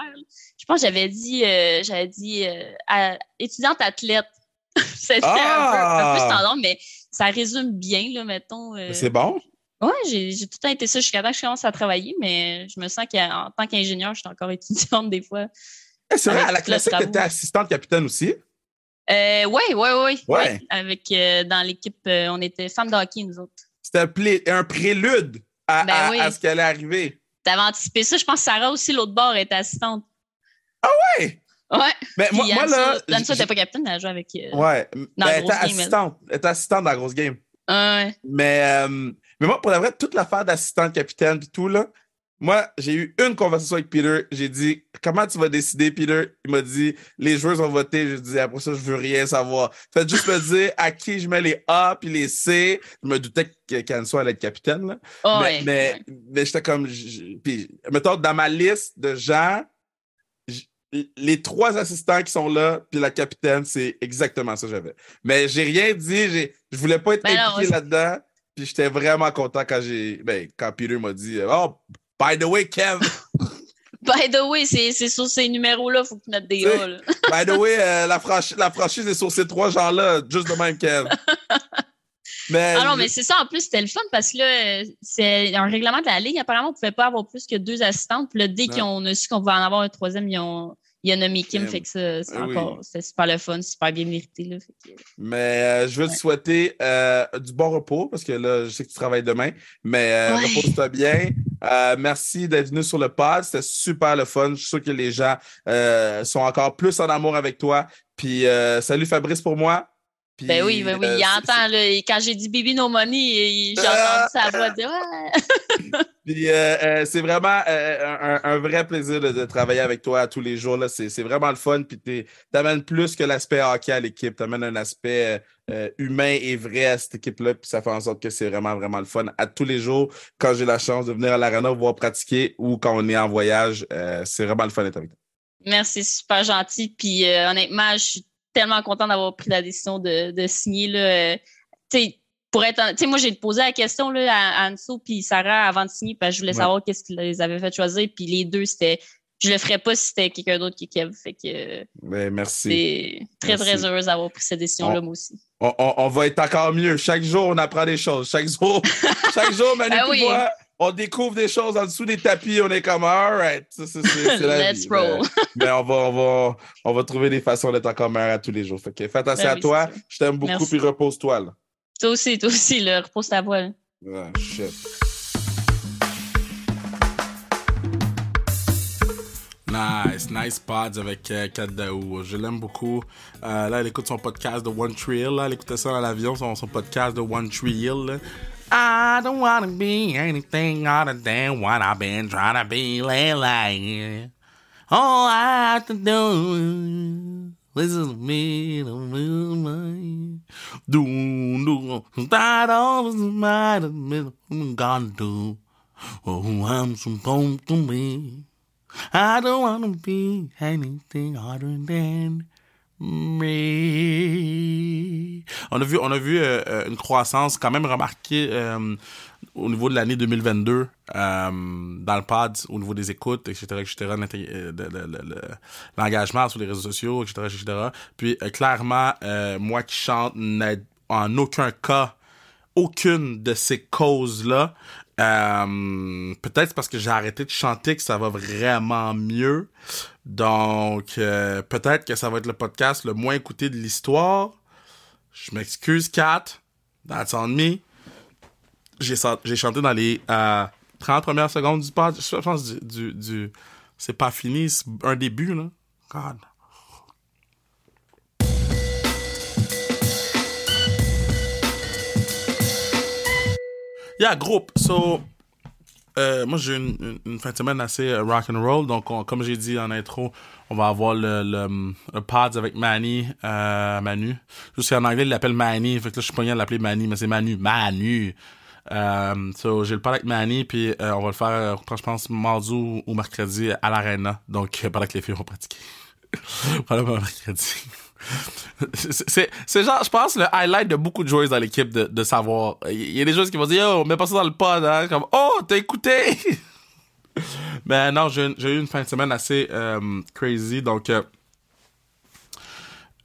Je pense que j'avais dit, euh, j'avais dit euh, à- étudiante athlète. C'était un, peu, un peu Ah! standard, mais ça résume bien, là, mettons. euh, C'est bon? Ouais, j'ai tout le temps été ça jusqu'à temps que je commence à travailler, mais je me sens qu'en tant qu'ingénieur, je suis encore étudiante des fois. Eh, c'est vrai, à la classique, travaux. t'étais assistante capitaine aussi? Euh, ouais, ouais, ouais, Ouais. Avec dans l'équipe, on était femmes de hockey, nous autres. C'était un, prélude à, Ben à- oui. à ce qui allait arriver. T'avais anticipé ça. Je pense que Sarah aussi, l'autre bord, était assistante. Ouais! Ouais. Mais moi, là. J- n'était pas capitaine, elle a joué avec. euh, Ouais. Dans Ben, la elle était grosse game, elle. assistante. Elle était assistante dans la grosse game. ouais. Mais, euh, mais moi, pour la vraie, toute l'affaire d'assistante capitaine et tout, là, moi, j'ai eu une conversation avec Peter. J'ai dit, comment tu vas décider, Peter? Il m'a dit, les joueurs ont voté. J'ai dit, après ça, je veux rien savoir. Faites juste me dire à qui je mets les A puis les C. Je me doutais que Canso allait être capitaine, là. Oh, mais, ouais. mais, j'étais comme. Puis, mettons, dans ma liste de gens, les trois assistants qui sont là, puis la capitaine, c'est exactement ça que j'avais. Mais j'ai rien dit, je voulais pas être Ben impliqué là-dedans. Puis j'étais vraiment content quand j'ai. Ben, quand Peter m'a dit Oh, by the way, Kev, By the way, c'est sur ces numéros-là, il faut que tu mettes des A. Là. by the way, euh, la, franchi- la franchise est sur ces trois gens-là, juste de même, Kev. Mais, Ah non, mais c'est ça, en plus, c'était le fun parce que là, c'est un règlement de la Ligue. Apparemment, on ne pouvait pas avoir plus que deux assistantes. Puis là, dès qu'on a su qu'on pouvait en avoir un troisième, ils ont, il a nommé Kim. Fait que ça, c'est Ah oui. encore, c'était super le fun, super bien mérité. Là, fait que- Mais euh, je veux te souhaiter euh, du bon repos parce que là, je sais que tu travailles demain. Mais euh, Ouais. repose-toi bien. Euh, merci d'être venu sur le pod. C'était super le fun. Je suis sûr que les gens euh, sont encore plus en amour avec toi. Puis euh, salut Fabrice pour moi. Puis, Ben oui, ben oui, euh, il c'est- entend, là, et quand j'ai dit Baby No Money, j'ai Ah! entendu sa voix dire Ouais. Puis euh, euh, c'est vraiment euh, un, un vrai plaisir de, de travailler avec toi tous les jours. C'est vraiment le fun. Puis tu amènes plus que l'aspect hockey à l'équipe. Tu amènes un aspect euh, euh, humain et vrai à cette équipe-là. Puis ça fait en sorte que c'est vraiment, vraiment le fun. À tous les jours, quand j'ai la chance de venir à l'arena voir pratiquer ou quand on est en voyage, euh, c'est vraiment le fun d'être avec toi. Merci, c'est super gentil. Puis euh, honnêtement, je suis tellement contente d'avoir pris la décision de, de signer. Là, euh, tu sais, pour être, en- moi j'ai posé la question là, à, à Anso puis Sarah avant de signer parce que je voulais Ouais. savoir qu'est-ce qu'ils les avaient fait choisir. Puis les deux, c'était, je le ferais pas si c'était quelqu'un d'autre qui Kev. Fait que Ben, merci. c'est très Merci. très heureuse d'avoir pris cette décision-là On- moi aussi. On, on- on va être encore mieux. Chaque jour, on apprend des choses. Chaque jour, chaque jour, Manu oui. moi, on découvre des choses en dessous des tapis. On est comme, all right. C'est- la Let's vie. roll. Mais, mais on, va, on, va, on va trouver des façons d'être encore meilleurs à tous les jours. Fait que fais attention Ben à oui, toi. Je t'aime beaucoup, Merci. puis repose-toi. Là. Toi aussi, toi aussi, là, repose ta voix. Ah, shit. Nice, nice pods avec euh, Kat Daou. Je l'aime beaucoup. Euh, là, elle écoute son podcast de One Tree Hill. Là. Elle écoutait ça dans l'avion, son, son podcast de One Tree Hill. là. I don't wanna be anything other than what I've been trying to be lately. All I have to do is listen to me, the moonlight. Do, do, that all is mine, I'm gonna do. Oh, I'm supposed to be. I don't wanna be anything other than me. On a vu, on a vu euh, euh, une croissance quand même remarquée euh, au niveau de l'année 2022 euh, dans le pod, au niveau des écoutes, etc., etc., l'engagement sur les réseaux sociaux, etc., etc. Puis clairement, moi qui chante n'aide en aucun cas aucune de ces causes-là. Euh, peut-être parce que j'ai arrêté de chanter que ça va vraiment mieux. Donc, euh, peut-être que ça va être le podcast le moins écouté de l'histoire. Je m'excuse, Kat. That's on me. J'ai j'ai chanté dans les euh, 30 premières secondes du pod. Je pense du... du, du- c'est pas fini, c'est un début, là. God. Yeah, groupe. So, euh, moi, j'ai une, une, fin de semaine assez euh, rock and roll. Donc, on- comme j'ai dit en intro, on va avoir le, le, le pods avec Manny, euh, Manu. Juste qu'en anglais, il l'appelle Manny. Fait que là, je suis pas de l'appeler Manny, mais c'est Manu. Manu. Euh, so, j'ai le pod avec Manny, puis euh, on va le faire, euh, je pense, mardi ou, mercredi à l'Arena. Donc, pendant que les filles vont pratiquer. Probablement mercredi. C'est- genre, je pense, le highlight de beaucoup de joueurs dans l'équipe de, de savoir. Il y a des joueurs qui vont dire, oh, mets pas ça dans le pod, hein. Comme, oh, t'as écouté! Mais non, j'ai eu une fin de semaine assez euh, crazy. Donc, euh,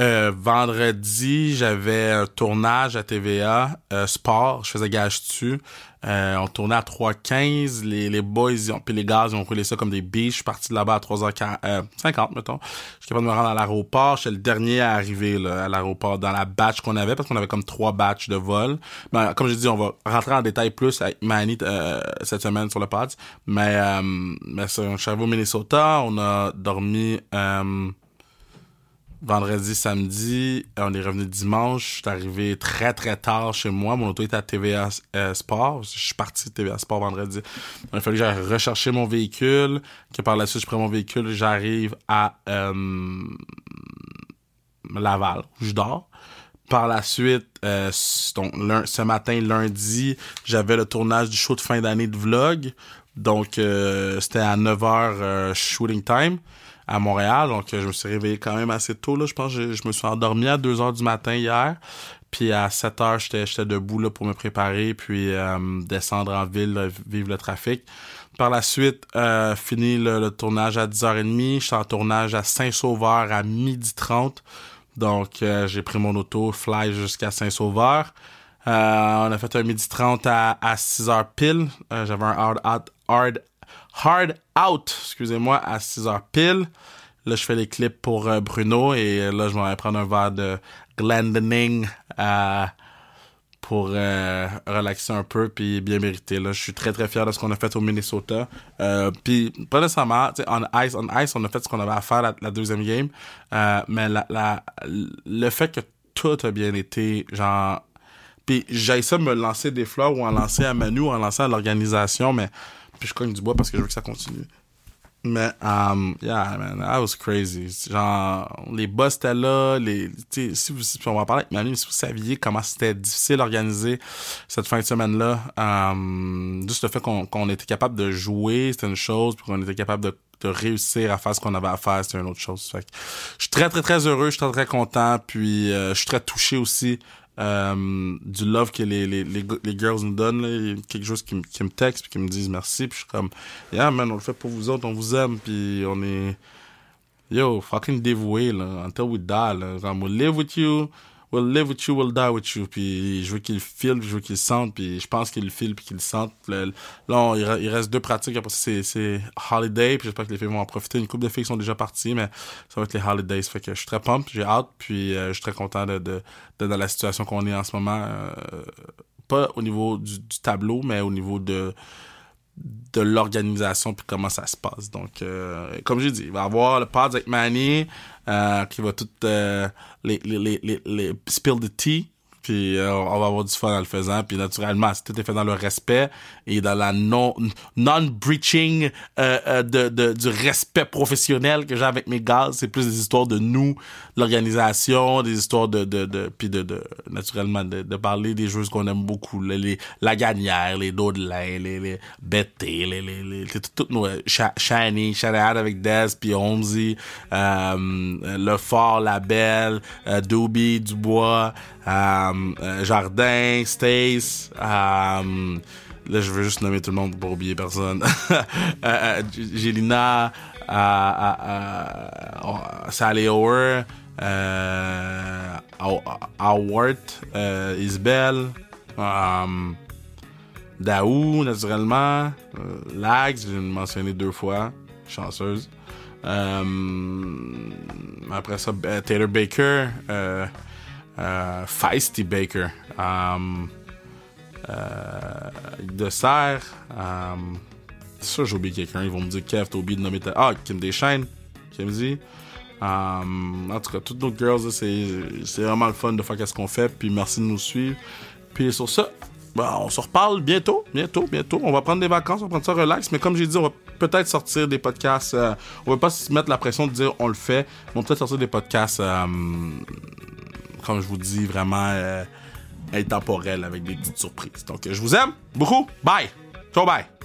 euh, vendredi, j'avais un tournage à TVA, sport, je faisais gage dessus. Euh, on tournait à 3h15, les, les boys, ont, puis les gars, ils ont roulé ça comme des biches. Je suis parti de là-bas à 3h50, euh, 50, mettons. Je suis capable de me rendre à l'aéroport. J'étais le dernier à arriver là, à l'aéroport dans la batch qu'on avait, parce qu'on avait comme trois batchs de vol. Mais comme j'ai dit, on va rentrer en détail plus avec Manny euh, cette semaine sur le pod. Mais, euh, mais je suis arrivé au Minnesota, on a dormi... Euh, vendredi, samedi. On est revenu dimanche. Je arrivé très, très tard chez moi. Mon auto était à TVA euh, Sport. Je suis parti de TVA Sport vendredi. Il a fallu que j'aille rechercher mon véhicule. Que par la suite, je prends mon véhicule. J'arrive à euh, Laval, où je dors. Par la suite, euh, donc, ce matin, lundi, j'avais le tournage du show de fin d'année de vlog. Donc, euh, c'était à 9h shooting time à Montréal. Donc, euh, je me suis réveillé quand même assez tôt. Là. Je pense que je, je me suis endormi à 2h du matin hier. Puis à 7h, j'étais j'étais debout là, pour me préparer, puis euh, descendre en ville, là, vivre le trafic. Par la suite, euh, fini le, le tournage à 10h30. J'étais en tournage à Saint-Sauveur à 12h30. Donc, euh, j'ai pris mon auto, fly jusqu'à Saint-Sauveur. Euh, on a fait un midi 30 à, à 6h pile. Euh, J'avais un hard out, hard, hard out, excusez-moi, à 6h pile. Là, je fais les clips pour euh, Bruno et euh, là, je vais prendre un verre de Glendening euh, pour euh, relaxer un peu puis bien mérité. Là, je suis très très fier de ce qu'on a fait au Minnesota. Euh, puis pas nécessairement, on ice, on ice, on a fait ce qu'on avait à faire la, deuxième game, mais la, la, le fait que tout a bien été, genre puis j'ai ça me lancer des fleurs ou en lancer à Manu ou en lancer à l'organisation, mais puis je cogne du bois parce que je veux que ça continue. Mais, um, yeah, man, that was crazy. Genre, les boss étaient là, les, si vous, on va parler avec Manu, si vous saviez comment c'était difficile d'organiser cette fin de semaine-là, um, juste le fait qu'on qu'on était capable de jouer, c'était une chose, puis qu'on était capable de, de réussir à faire ce qu'on avait à faire, c'était une autre chose. Fait je suis très, très, très heureux, je suis très, très content, puis euh, je suis très touché aussi euh, du love que les, les, les, les girls nous donnent, là. Quelque chose qui, qui me texte puis qui me disent merci, puis je suis comme, yeah man, on le fait pour vous autres, on vous aime, puis on est, yo, fucking dévoué, là, until we die, là. Comme, we'll live with you, we'll live with you, we'll die with you, puis je veux filent, puis je veux qu'ils le sentent, puis je pense le filent, puis sentent. Le- là, il, re- il reste deux pratiques, après ça, c'est, holiday, puis j'espère que les filles vont en profiter. Une couple de filles sont déjà parties, mais ça va être les holidays, fait que je suis très pumped, j'ai hâte, puis euh, je suis très content de, de, de- dans la situation qu'on est en ce moment, euh, pas au niveau du tableau, mais au niveau de de l'organisation puis comment ça se passe. Donc, euh, comme j'ai dit, il va y avoir le avec Manny euh, qui va tout euh, les, les, les, les spill the tea puis euh, on va avoir du fun en le faisant. Puis naturellement, si tout est fait dans le respect et dans la non non-breaching euh, euh, de, du respect professionnel que j'ai avec mes gars, c'est plus des histoires de nous, l'organisation, des histoires de puis de, naturellement de, parler des joueuses qu'on aime beaucoup, les, la gagnère, les Daudelin, les les Betty, les les, les, toutes nos Shani, Shani avec Des puis Holmesy, euh, le Fort, la Belle, euh, Doobie, Dubois. Um, euh, Jardin, Stace, um, là je veux juste nommer tout le monde pour oublier personne. euh, Gélina, Sally euh, Howard, euh, Isabelle, Daou, naturellement, euh, Lags, j'ai mentionné deux fois, chanceuse. Après ça, Taylor Baker, euh, euh, Feisty Baker, um, euh, de Serre, um, ça j'ai oublié quelqu'un, ils vont me dire Kev, t'as oublié de nommer ta... Ah, Kim Deschaines, Kim dit. Um, en tout cas, toutes nos girls, c'est vraiment le fun de faire qu'est-ce qu'on fait, puis merci de nous suivre. Puis sur ça, ben, on se reparle bientôt, bientôt, bientôt. On va prendre des vacances, on va prendre ça relax, mais comme j'ai dit, on va peut-être sortir des podcasts. Euh, on va pas se mettre la pression de dire on le fait, on va peut-être sortir des podcasts euh, comme je vous dis, vraiment euh, intemporel avec des petites surprises. Donc, je vous aime beaucoup. Bye. Ciao, bye.